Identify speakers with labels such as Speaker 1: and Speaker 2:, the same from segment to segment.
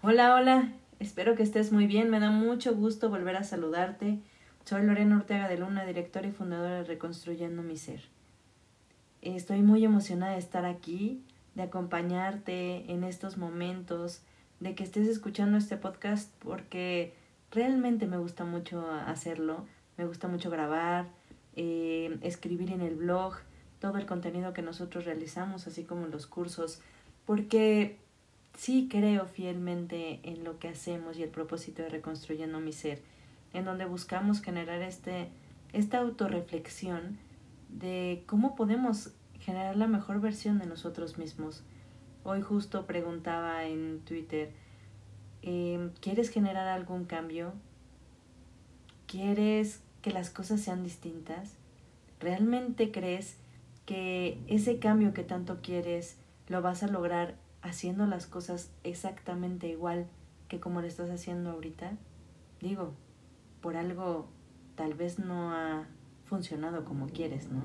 Speaker 1: Hola, hola, espero que estés muy bien, me da mucho gusto volver a saludarte. Soy Lorena Ortega de Luna, directora y fundadora de Reconstruyendo mi Ser. Estoy muy emocionada de estar aquí, de acompañarte en estos momentos, de que estés escuchando este podcast porque realmente me gusta mucho hacerlo, me gusta mucho grabar, eh, escribir en el blog, todo el contenido que nosotros realizamos, así como los cursos, porque sí creo fielmente en lo que hacemos y el propósito de Reconstruyendo mi Ser, en donde buscamos generar este, esta autorreflexión de cómo podemos generar la mejor versión de nosotros mismos. Hoy justo preguntaba en Twitter, em, ¿quieres generar algún cambio? ¿Quieres que las cosas sean distintas? ¿Realmente crees que ese cambio que tanto quieres lo vas a lograr haciendo las cosas exactamente igual que como lo estás haciendo ahorita? Digo, por algo tal vez no ha funcionado como quieres, ¿no?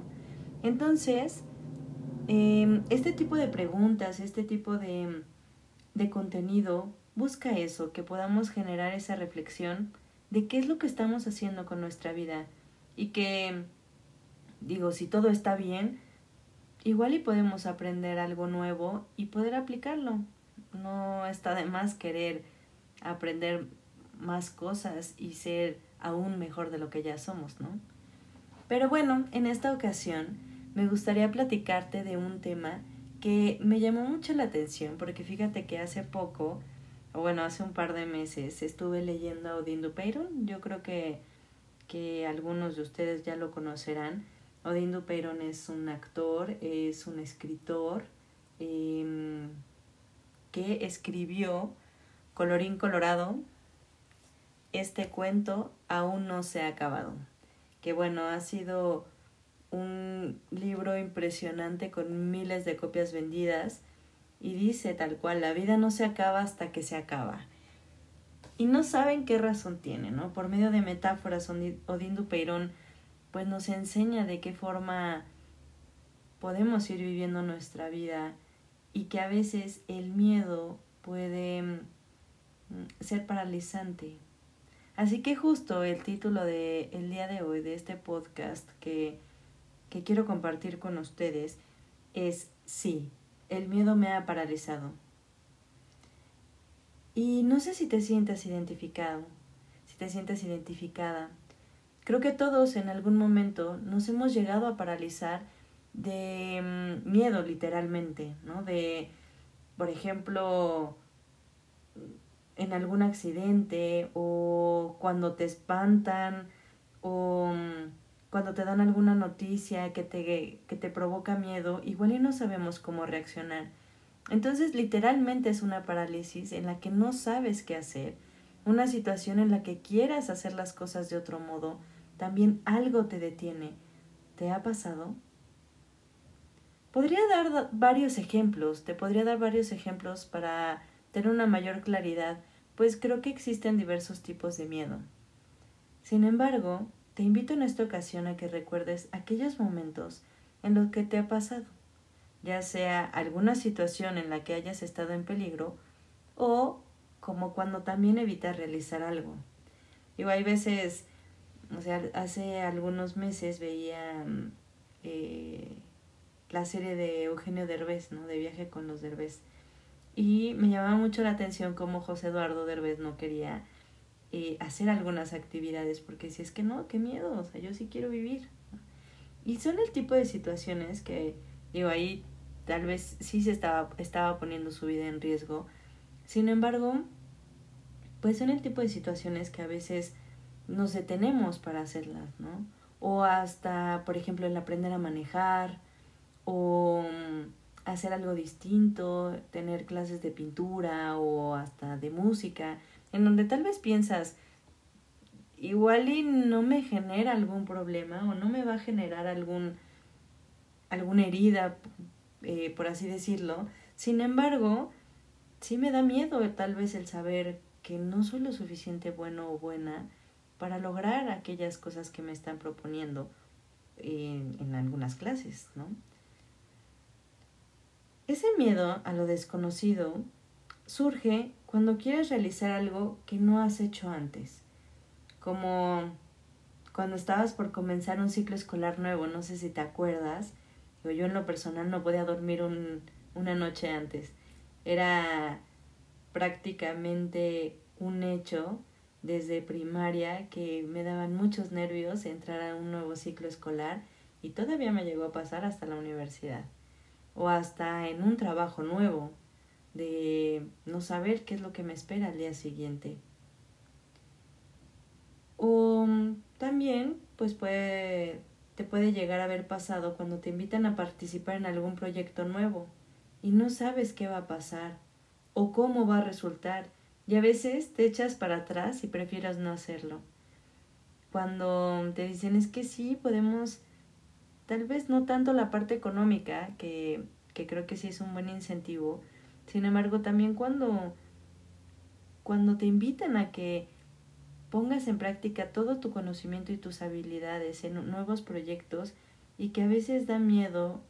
Speaker 1: Entonces, em, este tipo de preguntas, este tipo de, de contenido, busca eso, que podamos generar esa reflexión de qué es lo que estamos haciendo con nuestra vida y que, digo, si todo está bien, igual y podemos aprender algo nuevo y poder aplicarlo. No está de más querer aprender más cosas y ser aún mejor de lo que ya somos, ¿no? Pero bueno, en esta ocasión me gustaría platicarte de un tema que me llamó mucho la atención porque fíjate que hace poco, o bueno, hace un par de meses estuve leyendo a Odín yo creo que, que algunos de ustedes ya lo conocerán, Odín Dupeyron es un actor, es un escritor em, que escribió Colorín Colorado. Este cuento aún no se ha acabado. Que bueno, ha sido un libro impresionante con miles de copias vendidas y dice tal cual, la vida no se acaba hasta que se acaba. Y no saben qué razón tiene, ¿no? Por medio de metáforas, Odín Dupeirón pues nos enseña de qué forma podemos ir viviendo nuestra vida y que a veces el miedo puede mm, ser paralizante. Así que justo el título de el día de hoy de este podcast que, que quiero compartir con ustedes es Sí, el miedo me ha paralizado. Y no sé si te sientas identificado, si te sientes identificada Creo que todos en algún momento nos hemos llegado a paralizar de mm, miedo literalmente, ¿no? De, por ejemplo, en algún accidente o cuando te espantan o mm, cuando te dan alguna noticia que te, que te provoca miedo, igual y no sabemos cómo reaccionar. Entonces literalmente es una parálisis en la que no sabes qué hacer, una situación en la que quieras hacer las cosas de otro modo, también algo te detiene. ¿Te ha pasado? Podría dar varios ejemplos, te podría dar varios ejemplos para tener una mayor claridad, pues creo que existen diversos tipos de miedo. Sin embargo, te invito en esta ocasión a que recuerdes aquellos momentos en los que te ha pasado, ya sea alguna situación en la que hayas estado en peligro o como cuando también evitas realizar algo. Y hay veces o sea, hace algunos meses veía eh, la serie de Eugenio Derbez, ¿no? De viaje con los Derbez. Y me llamaba mucho la atención cómo José Eduardo Derbez no quería eh, hacer algunas actividades, porque si es que no, qué miedo, o sea, yo sí quiero vivir. Y son el tipo de situaciones que, digo, ahí tal vez sí se estaba, estaba poniendo su vida en riesgo. Sin embargo, pues son el tipo de situaciones que a veces nos detenemos para hacerlas, ¿no? O hasta, por ejemplo, el aprender a manejar o mm, hacer algo distinto, tener clases de pintura o hasta de música, en donde tal vez piensas, igual y no me genera algún problema o no me va a generar algún alguna herida, eh, por así decirlo. Sin embargo, sí me da miedo tal vez el saber que no soy lo suficiente bueno o buena para lograr aquellas cosas que me están proponiendo en, en algunas clases, ¿no? Ese miedo a lo desconocido surge cuando quieres realizar algo que no has hecho antes, como cuando estabas por comenzar un ciclo escolar nuevo, no sé si te acuerdas, yo en lo personal no podía dormir un, una noche antes. Era prácticamente un hecho desde primaria que me daban muchos nervios entrar a un nuevo ciclo escolar y todavía me llegó a pasar hasta la universidad o hasta en un trabajo nuevo de no saber qué es lo que me espera al día siguiente. O también pues puede, te puede llegar a haber pasado cuando te invitan a participar en algún proyecto nuevo y no sabes qué va a pasar o cómo va a resultar y a veces te echas para atrás y prefieras no hacerlo. Cuando te dicen es que sí, podemos, tal vez no tanto la parte económica, que, que creo que sí es un buen incentivo, sin embargo también cuando, cuando te invitan a que pongas en práctica todo tu conocimiento y tus habilidades en nuevos proyectos y que a veces da miedo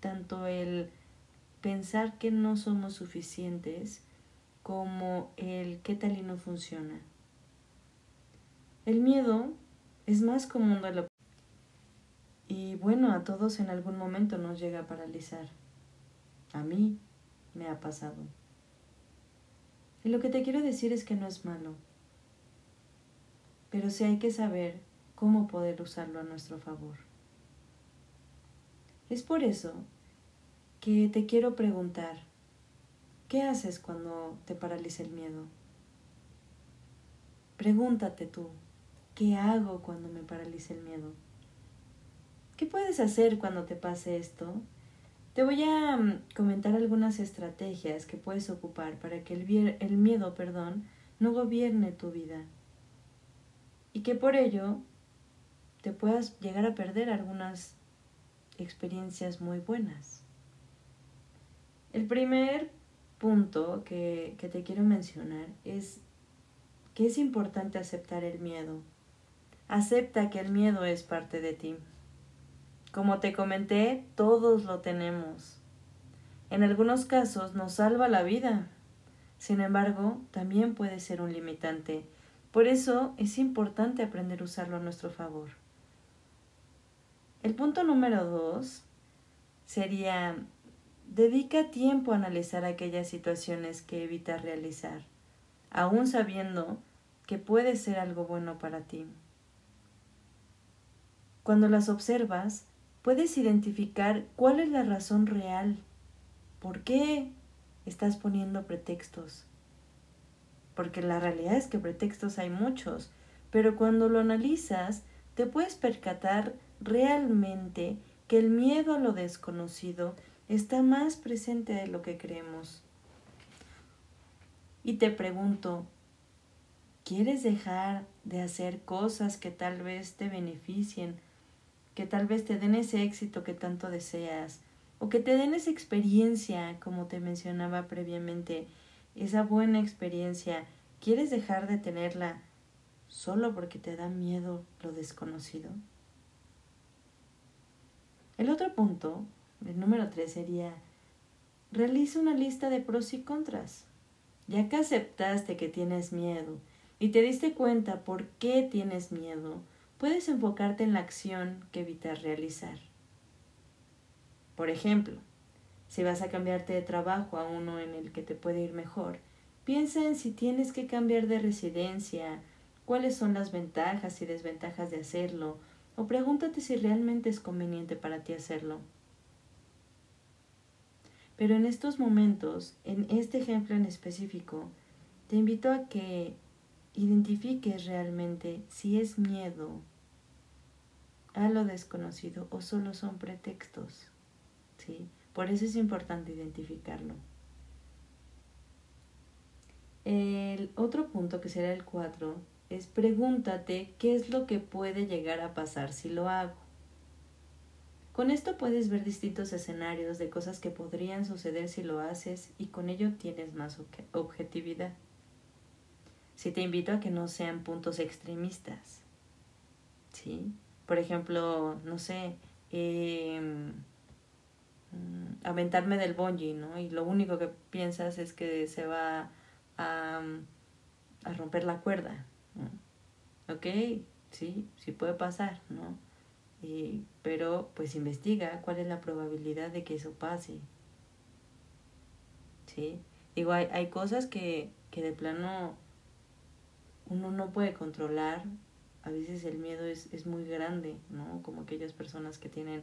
Speaker 1: tanto el pensar que no somos suficientes como el qué tal y no funciona. El miedo es más común de lo y bueno, a todos en algún momento nos llega a paralizar. A mí me ha pasado. Y lo que te quiero decir es que no es malo, pero sí hay que saber cómo poder usarlo a nuestro favor. Es por eso que te quiero preguntar, ¿qué haces cuando te paraliza el miedo? Pregúntate tú, ¿qué hago cuando me paraliza el miedo? ¿Qué puedes hacer cuando te pase esto? Te voy a mm, comentar algunas estrategias que puedes ocupar para que el, el miedo, perdón, no gobierne tu vida y que por ello te puedas llegar a perder algunas experiencias muy buenas. El primer punto que, que te quiero mencionar es que es importante aceptar el miedo. Acepta que el miedo es parte de ti. Como te comenté, todos lo tenemos. En algunos casos nos salva la vida. Sin embargo, también puede ser un limitante. Por eso es importante aprender a usarlo a nuestro favor. El punto número dos sería Dedica tiempo a analizar aquellas situaciones que evitas realizar, aun sabiendo que puede ser algo bueno para ti. Cuando las observas, puedes identificar cuál es la razón real, por qué estás poniendo pretextos. Porque la realidad es que pretextos hay muchos, pero cuando lo analizas, te puedes percatar realmente que el miedo a lo desconocido está más presente de lo que creemos. Y te pregunto, ¿quieres dejar de hacer cosas que tal vez te beneficien, que tal vez te den ese éxito que tanto deseas, o que te den esa experiencia, como te mencionaba previamente, esa buena experiencia, ¿quieres dejar de tenerla solo porque te da miedo lo desconocido? El otro punto el número tres sería, realiza una lista de pros y contras. Ya que aceptaste que tienes miedo y te diste cuenta por qué tienes miedo, puedes enfocarte en la acción que evitas realizar. Por ejemplo, si vas a cambiarte de trabajo a uno en el que te puede ir mejor, piensa en si tienes que cambiar de residencia, cuáles son las ventajas y desventajas de hacerlo, o pregúntate si realmente es conveniente para ti hacerlo. Pero en estos momentos, en este ejemplo en específico, te invito a que identifiques realmente si es miedo a lo desconocido o solo son pretextos. ¿sí? Por eso es importante identificarlo. El otro punto, que será el 4, es pregúntate qué es lo que puede llegar a pasar si lo hago. Con esto puedes ver distintos escenarios de cosas que podrían suceder si lo haces y con ello tienes más objetividad. Si te invito a que no sean puntos extremistas. ¿Sí? Por ejemplo, no sé, mm, aventarme del bungee, ¿no? Y lo único que piensas es que se va a, a romper la cuerda. Ok, sí, sí puede pasar, ¿no? Pero pues investiga cuál es la probabilidad de que eso pase. ¿Sí? Digo, hay, hay cosas que, que de plano uno no puede controlar. A veces el miedo es, es muy grande, ¿no? Como aquellas personas que tienen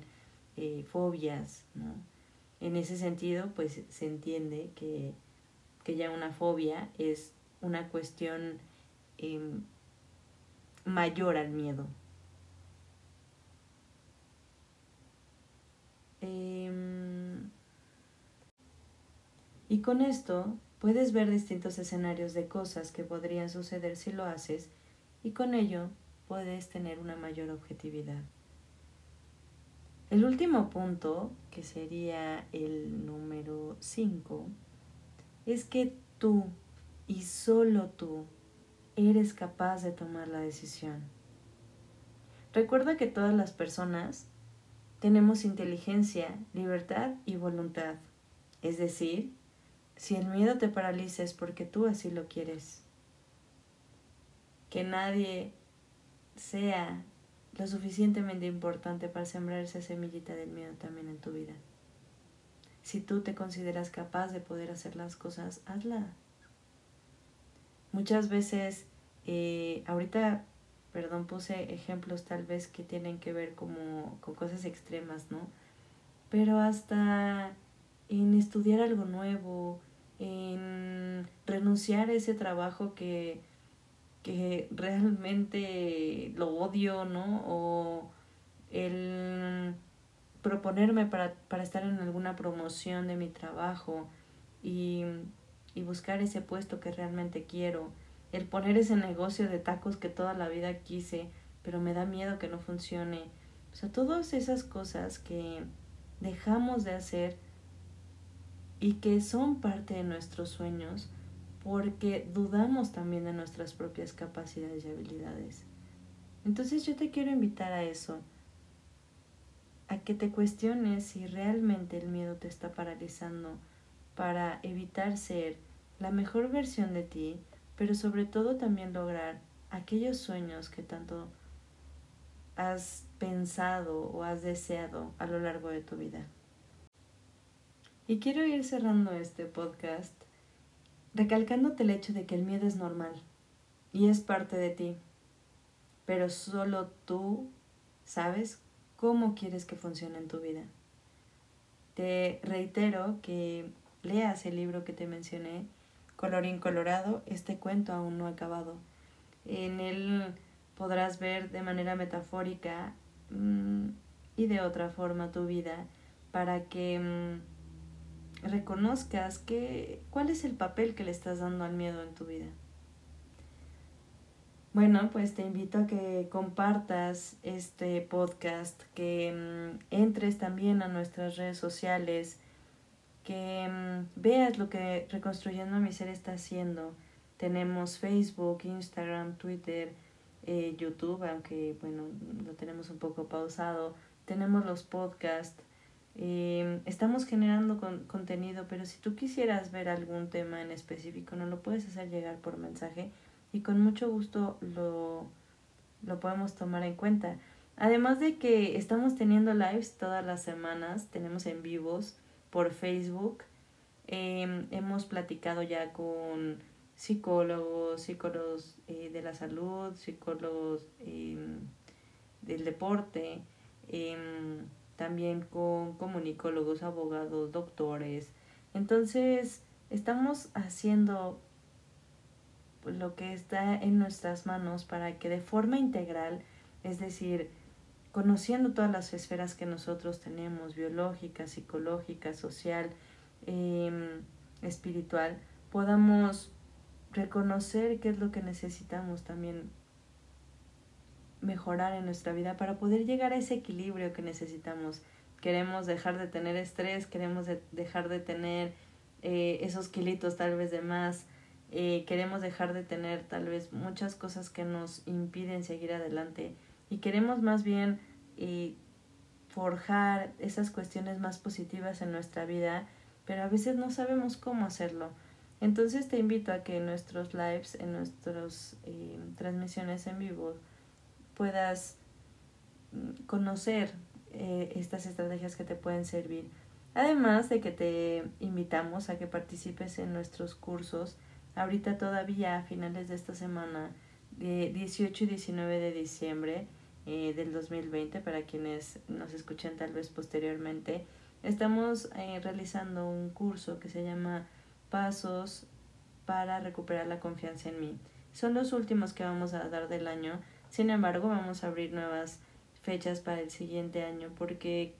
Speaker 1: eh, fobias, ¿no? En ese sentido, pues se entiende que, que ya una fobia es una cuestión em, mayor al miedo. Em, y con esto puedes ver distintos escenarios de cosas que podrían suceder si lo haces y con ello puedes tener una mayor objetividad. El último punto, que sería el número 5, es que tú y solo tú eres capaz de tomar la decisión. Recuerda que todas las personas tenemos inteligencia, libertad y voluntad. Es decir, si el miedo te paraliza es porque tú así lo quieres. Que nadie sea lo suficientemente importante para sembrar esa semillita del miedo también en tu vida. Si tú te consideras capaz de poder hacer las cosas, hazla. Muchas veces, eh, ahorita, perdón, puse ejemplos tal vez que tienen que ver como con cosas extremas, ¿no? Pero hasta en estudiar algo nuevo, en renunciar a ese trabajo que que realmente lo odio, ¿no? O el proponerme para, para estar en alguna promoción de mi trabajo y, y buscar ese puesto que realmente quiero, el poner ese negocio de tacos que toda la vida quise, pero me da miedo que no funcione. O sea, todas esas cosas que dejamos de hacer y que son parte de nuestros sueños, porque dudamos también de nuestras propias capacidades y habilidades. Entonces yo te quiero invitar a eso, a que te cuestiones si realmente el miedo te está paralizando para evitar ser la mejor versión de ti, pero sobre todo también lograr aquellos sueños que tanto has pensado o has deseado a lo largo de tu vida. Y quiero ir cerrando este podcast recalcándote el hecho de que el miedo es normal y es parte de ti, pero solo tú sabes cómo quieres que funcione en tu vida. Te reitero que leas el libro que te mencioné, Colorín Colorado, este cuento aún no ha acabado. En él podrás ver de manera metafórica mm, y de otra forma tu vida para que mm, reconozcas que, cuál es el papel que le estás dando al miedo en tu vida. Bueno, pues te invito a que compartas este podcast, que mm, entres también a nuestras redes sociales, que mm, veas lo que Reconstruyendo mi Ser está haciendo. Tenemos Facebook, Instagram, Twitter, eh, YouTube, aunque bueno, lo tenemos un poco pausado. Tenemos los podcasts Em, estamos generando contenido, pero si tú quisieras ver algún tema en específico, no lo puedes hacer llegar por mensaje y con mucho gusto lo, lo podemos tomar en cuenta. Además de que estamos teniendo lives todas las semanas, tenemos en vivos por Facebook. Em, hemos platicado ya con psicólogos, psicólogos eh, de la salud, psicólogos em, del deporte también con comunicólogos, abogados, doctores. Entonces, estamos haciendo lo que está en nuestras manos para que de forma integral, es decir, conociendo todas las esferas que nosotros tenemos, biológica, psicológica, social, em, espiritual, podamos reconocer qué es lo que necesitamos también mejorar en nuestra vida para poder llegar a ese equilibrio que necesitamos. Queremos dejar de tener estrés, queremos dejar de tener eh, esos kilitos tal vez de más, eh, queremos dejar de tener tal vez muchas cosas que nos impiden seguir adelante y queremos más bien eh, forjar esas cuestiones más positivas en nuestra vida, pero a veces no sabemos cómo hacerlo. Entonces te invito a que en nuestros lives, en nuestras eh, transmisiones en vivo, puedas mm, conocer eh, estas estrategias que te pueden servir. Además de que te invitamos a que participes en nuestros cursos, ahorita todavía a finales de esta semana, de 18 y 19 de diciembre eh, del 2020, para quienes nos escuchen tal vez posteriormente, estamos eh, realizando un curso que se llama Pasos para recuperar la confianza en mí. Son los últimos que vamos a dar del año, sin embargo vamos a abrir nuevas fechas para el siguiente año porque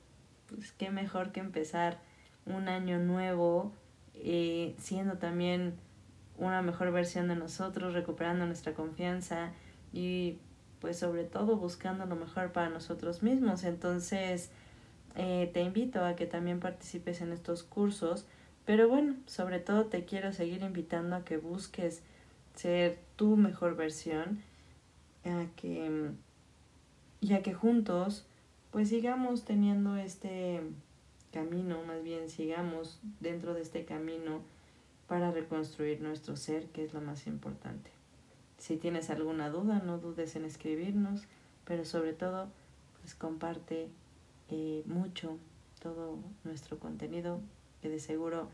Speaker 1: pues qué mejor que empezar un año nuevo eh, siendo también una mejor versión de nosotros, recuperando nuestra confianza y pues sobre todo buscando lo mejor para nosotros mismos. Entonces eh, te invito a que también participes en estos cursos, pero bueno, sobre todo te quiero seguir invitando a que busques ser tu mejor versión, a que ya que juntos pues sigamos teniendo este camino, más bien sigamos dentro de este camino para reconstruir nuestro ser, que es lo más importante. Si tienes alguna duda, no dudes en escribirnos, pero sobre todo, pues comparte eh, mucho todo nuestro contenido, que de seguro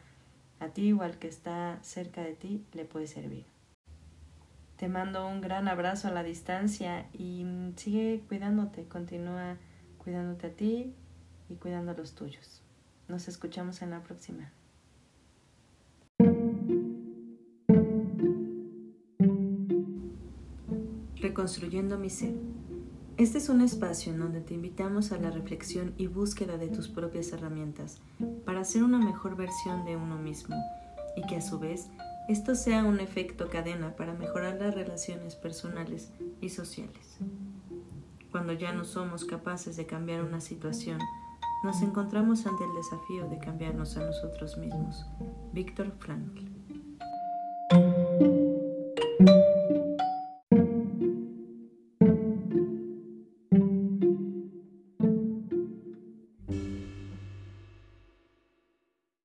Speaker 1: a ti o al que está cerca de ti le puede servir. Te mando un gran abrazo a la distancia y sigue cuidándote, continúa cuidándote a ti y cuidando a los tuyos. Nos escuchamos en la próxima. Reconstruyendo mi ser. Este es un espacio en donde te invitamos a la reflexión y búsqueda de tus propias herramientas para ser una mejor versión de uno mismo y que a su vez esto sea un efecto cadena para mejorar las relaciones personales y sociales. Cuando ya no somos capaces de cambiar una situación, nos encontramos ante el desafío de cambiarnos a nosotros mismos. Víctor Frankl.